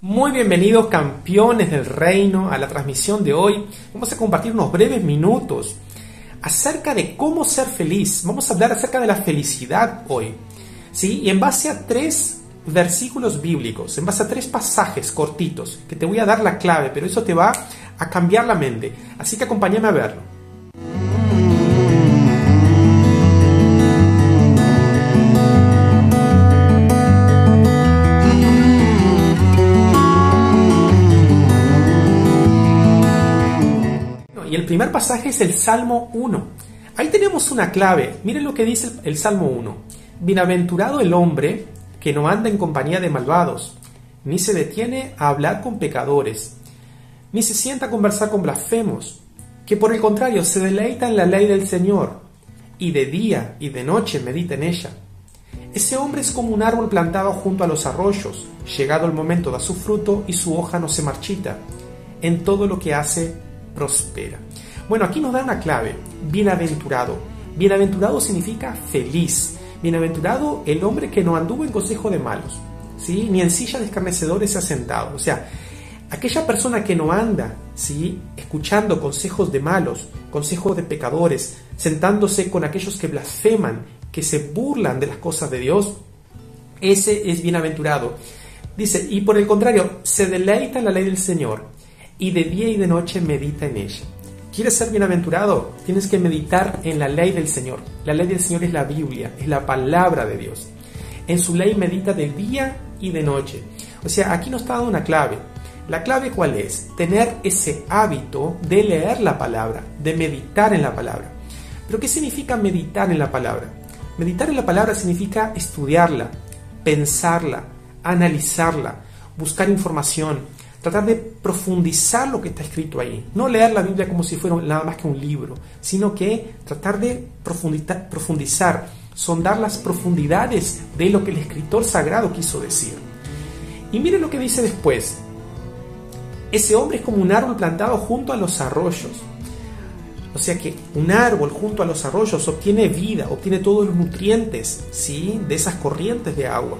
Muy bienvenidos campeones del reino a la transmisión de hoy. Vamos a compartir unos breves minutos acerca de cómo ser feliz. Vamos a hablar acerca de la felicidad hoy. ¿sí? Y en base a tres versículos bíblicos, en base a tres pasajes cortitos, que te voy a dar la clave, pero eso te va a cambiar la mente. Así que acompáñame a verlo. Primer pasaje es el Salmo 1. Ahí tenemos una clave. Miren lo que dice el Salmo 1. Bienaventurado el hombre que no anda en compañía de malvados, ni se detiene a hablar con pecadores, ni se sienta a conversar con blasfemos, que por el contrario se deleita en la ley del Señor, y de día y de noche medita en ella. Ese hombre es como un árbol plantado junto a los arroyos, llegado el momento da su fruto y su hoja no se marchita. En todo lo que hace, prospera. Bueno, aquí nos da una clave, bienaventurado. Bienaventurado significa feliz. Bienaventurado el hombre que no anduvo en consejo de malos, ¿sí? ni en silla de escarnecedores se ha sentado. O sea, aquella persona que no anda ¿sí? escuchando consejos de malos, consejos de pecadores, sentándose con aquellos que blasfeman, que se burlan de las cosas de Dios, ese es bienaventurado. Dice, y por el contrario, se deleita en la ley del Señor y de día y de noche medita en ella. ¿Quieres ser bienaventurado? Tienes que meditar en la ley del Señor. La ley del Señor es la Biblia, es la palabra de Dios. En su ley medita de día y de noche. O sea, aquí nos está dando una clave. La clave cuál es? Tener ese hábito de leer la palabra, de meditar en la palabra. Pero ¿qué significa meditar en la palabra? Meditar en la palabra significa estudiarla, pensarla, analizarla, buscar información, tratar de profundizar lo que está escrito ahí. No leer la Biblia como si fuera nada más que un libro, sino que tratar de profundizar, sondar las profundidades de lo que el escritor sagrado quiso decir. Y mire lo que dice después. Ese hombre es como un árbol plantado junto a los arroyos. O sea que un árbol junto a los arroyos obtiene vida, obtiene todos los nutrientes ¿sí? de esas corrientes de agua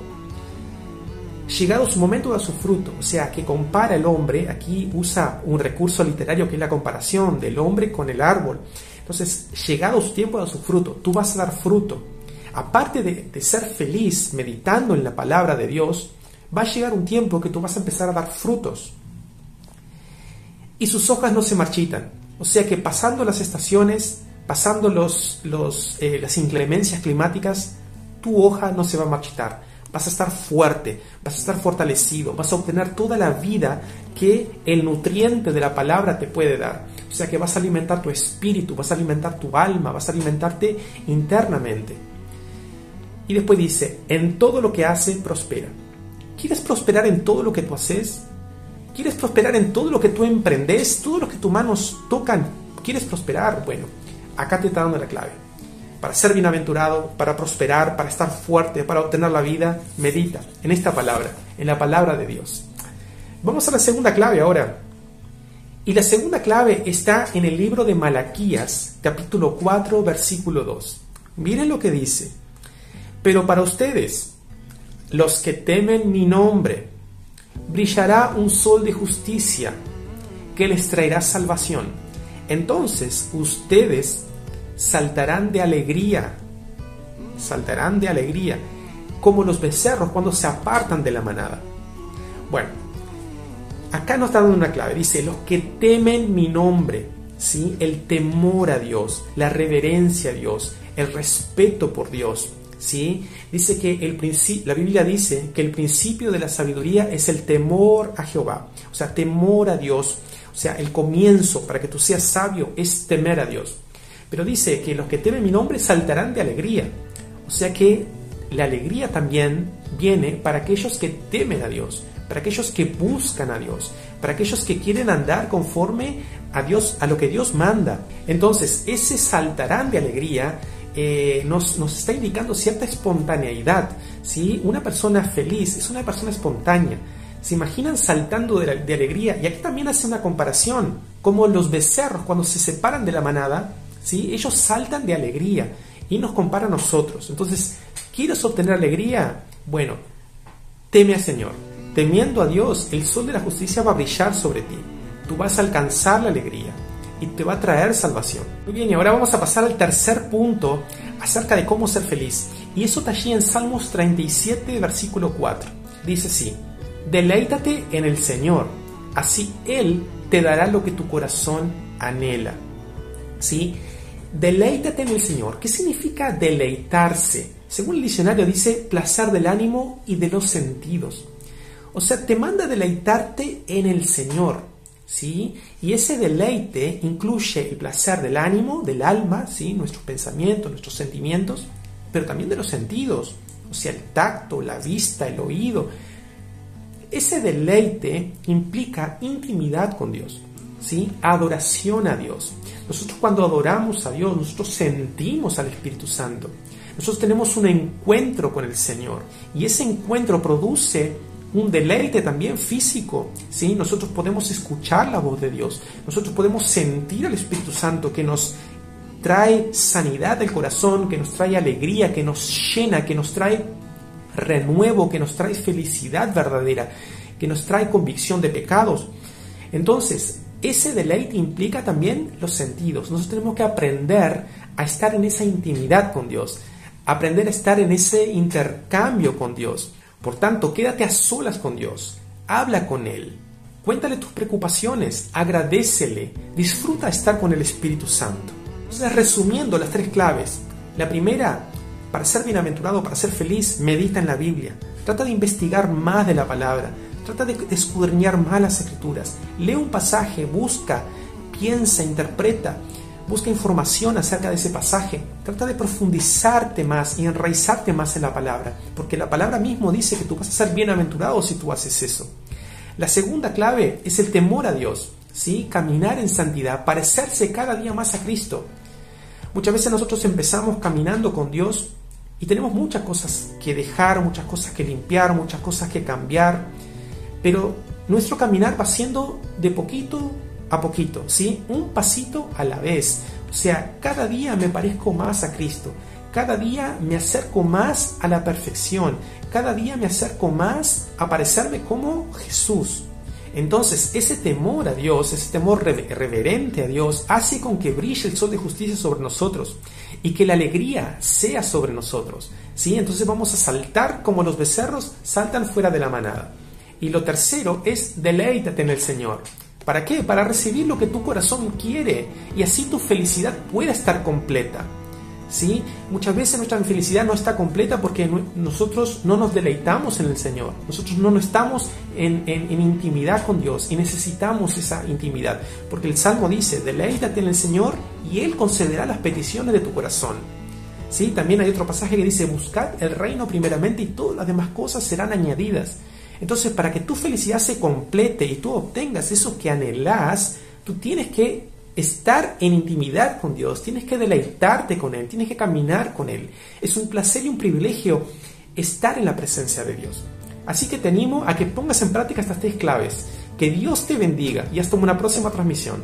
llegado su momento da su fruto. O sea, que compara el hombre, aquí usa un recurso literario que es la comparación del hombre con el árbol. Entonces, llegado su tiempo da su fruto, tú vas a dar fruto. Aparte de, ser feliz meditando en la palabra de Dios, va a llegar un tiempo que tú vas a empezar a dar frutos. Y sus hojas no se marchitan. O sea que pasando las estaciones, pasando los, eh, las inclemencias climáticas, tu hoja no se va a marchitar vas a estar fuerte, vas a estar fortalecido, vas a obtener toda la vida que el nutriente de la palabra te puede dar. O sea que vas a alimentar tu espíritu, vas a alimentar tu alma, vas a alimentarte internamente. Y después dice, en todo lo que hace, prospera. ¿Quieres prosperar en todo lo que tú haces? ¿Quieres prosperar en todo lo que tú emprendes? ¿Todo lo que tus manos tocan? ¿Quieres prosperar? Bueno, acá te está dando la clave para ser bienaventurado, para prosperar, para estar fuerte, para obtener la vida, medita en esta palabra, en la palabra de Dios. Vamos a la segunda clave ahora. Y la segunda clave está en el libro de Malaquías, capítulo 4, versículo 2. Miren lo que dice. Pero para ustedes, los que temen mi nombre, brillará un sol de justicia que les traerá salvación. Entonces ustedes saltarán de alegría, saltarán de alegría, como los becerros cuando se apartan de la manada. Bueno, acá nos está dando una clave, dice, los que temen mi nombre, ¿sí? el temor a Dios, la reverencia a Dios, el respeto por Dios. ¿sí? Dice que el la Biblia dice que el principio de la sabiduría es el temor a Jehová, o sea, temor a Dios. O sea, el comienzo para que tú seas sabio es temer a Dios. Pero dice que los que temen mi nombre saltarán de alegría. O sea que la alegría también viene para aquellos que temen a Dios, para aquellos que buscan a Dios, para aquellos que quieren andar conforme a Dios, a lo que Dios manda. Entonces, ese saltarán de alegría eh, nos, está indicando cierta espontaneidad. ¿sí? Una persona feliz es una persona espontánea. ¿Se imaginan saltando de, de alegría? Y aquí también hace una comparación, como los becerros cuando se separan de la manada, ¿sí? Ellos saltan de alegría y nos compara a nosotros. Entonces, ¿quieres obtener alegría? Bueno, teme al Señor. Temiendo a Dios, el sol de la justicia va a brillar sobre ti. Tú vas a alcanzar la alegría y te va a traer salvación. Muy bien, y ahora vamos a pasar al tercer punto acerca de cómo ser feliz. Y eso está allí en Salmos 37, versículo 4. Dice así, deleítate en el Señor, así Él te dará lo que tu corazón anhela. ¿Sí? Deleítate en el Señor. ¿Qué significa deleitarse? Según el diccionario dice placer del ánimo y de los sentidos. O sea, te manda deleitarte en el Señor. ¿Sí? Y ese deleite incluye el placer del ánimo, del alma, ¿sí? nuestros pensamientos, nuestros sentimientos, pero también de los sentidos, o sea, el tacto, la vista, el oído. Ese deleite implica intimidad con Dios, ¿sí? adoración a Dios. Nosotros cuando adoramos a Dios, nosotros sentimos al Espíritu Santo. Nosotros tenemos un encuentro con el Señor y ese encuentro produce un deleite también físico. ¿sí? Nosotros podemos escuchar la voz de Dios, nosotros podemos sentir al Espíritu Santo que nos trae sanidad del corazón, que nos trae alegría, que nos llena, que nos trae renuevo, que nos trae felicidad verdadera, que nos trae convicción de pecados. Entonces, ese deleite implica también los sentidos. Nosotros tenemos que aprender a estar en esa intimidad con Dios, aprender a estar en ese intercambio con Dios. Por tanto, quédate a solas con Dios, habla con Él, cuéntale tus preocupaciones, agradecele, disfruta estar con el Espíritu Santo. Entonces, resumiendo las tres claves, la primera, para ser bienaventurado, para ser feliz, medita en la Biblia, trata de investigar más de la palabra, trata de escudriñar más las escrituras, lee un pasaje, busca, piensa, interpreta, Busca información acerca de ese pasaje. Trata de profundizarte más y enraizarte más en la palabra, porque la palabra mismo dice que tú vas a ser bienaventurado si tú haces eso. La segunda clave es el temor a Dios, ¿sí? Caminar en santidad, parecerse cada día más a Cristo. Muchas veces nosotros empezamos caminando con Dios y tenemos muchas cosas que dejar, muchas cosas que limpiar, muchas cosas que cambiar, pero nuestro caminar va siendo de poquito a poquito, ¿sí? Un pasito a la vez. O sea, cada día me parezco más a Cristo. Cada día me acerco más a la perfección. Cada día me acerco más a parecerme como Jesús. Entonces, ese temor a Dios, ese temor reverente a Dios, hace con que brille el sol de justicia sobre nosotros y que la alegría sea sobre nosotros. ¿sí? Entonces vamos a saltar como los becerros saltan fuera de la manada. Y lo tercero es deleítate en el Señor. ¿Para qué? Para recibir lo que tu corazón quiere y así tu felicidad pueda estar completa. ¿Sí? Muchas veces nuestra felicidad no está completa porque nosotros no nos deleitamos en el Señor, nosotros no estamos en, intimidad con Dios y necesitamos esa intimidad, porque el Salmo dice, deleítate en el Señor y Él concederá las peticiones de tu corazón. ¿Sí? También hay otro pasaje que dice, buscad el reino primeramente y todas las demás cosas serán añadidas. Entonces, para que tu felicidad se complete y tú obtengas eso que anhelas, tú tienes que estar en intimidad con Dios, tienes que deleitarte con Él, tienes que caminar con Él. Es un placer y un privilegio estar en la presencia de Dios. Así que te animo a que pongas en práctica estas tres claves. Que Dios te bendiga y hasta una próxima transmisión.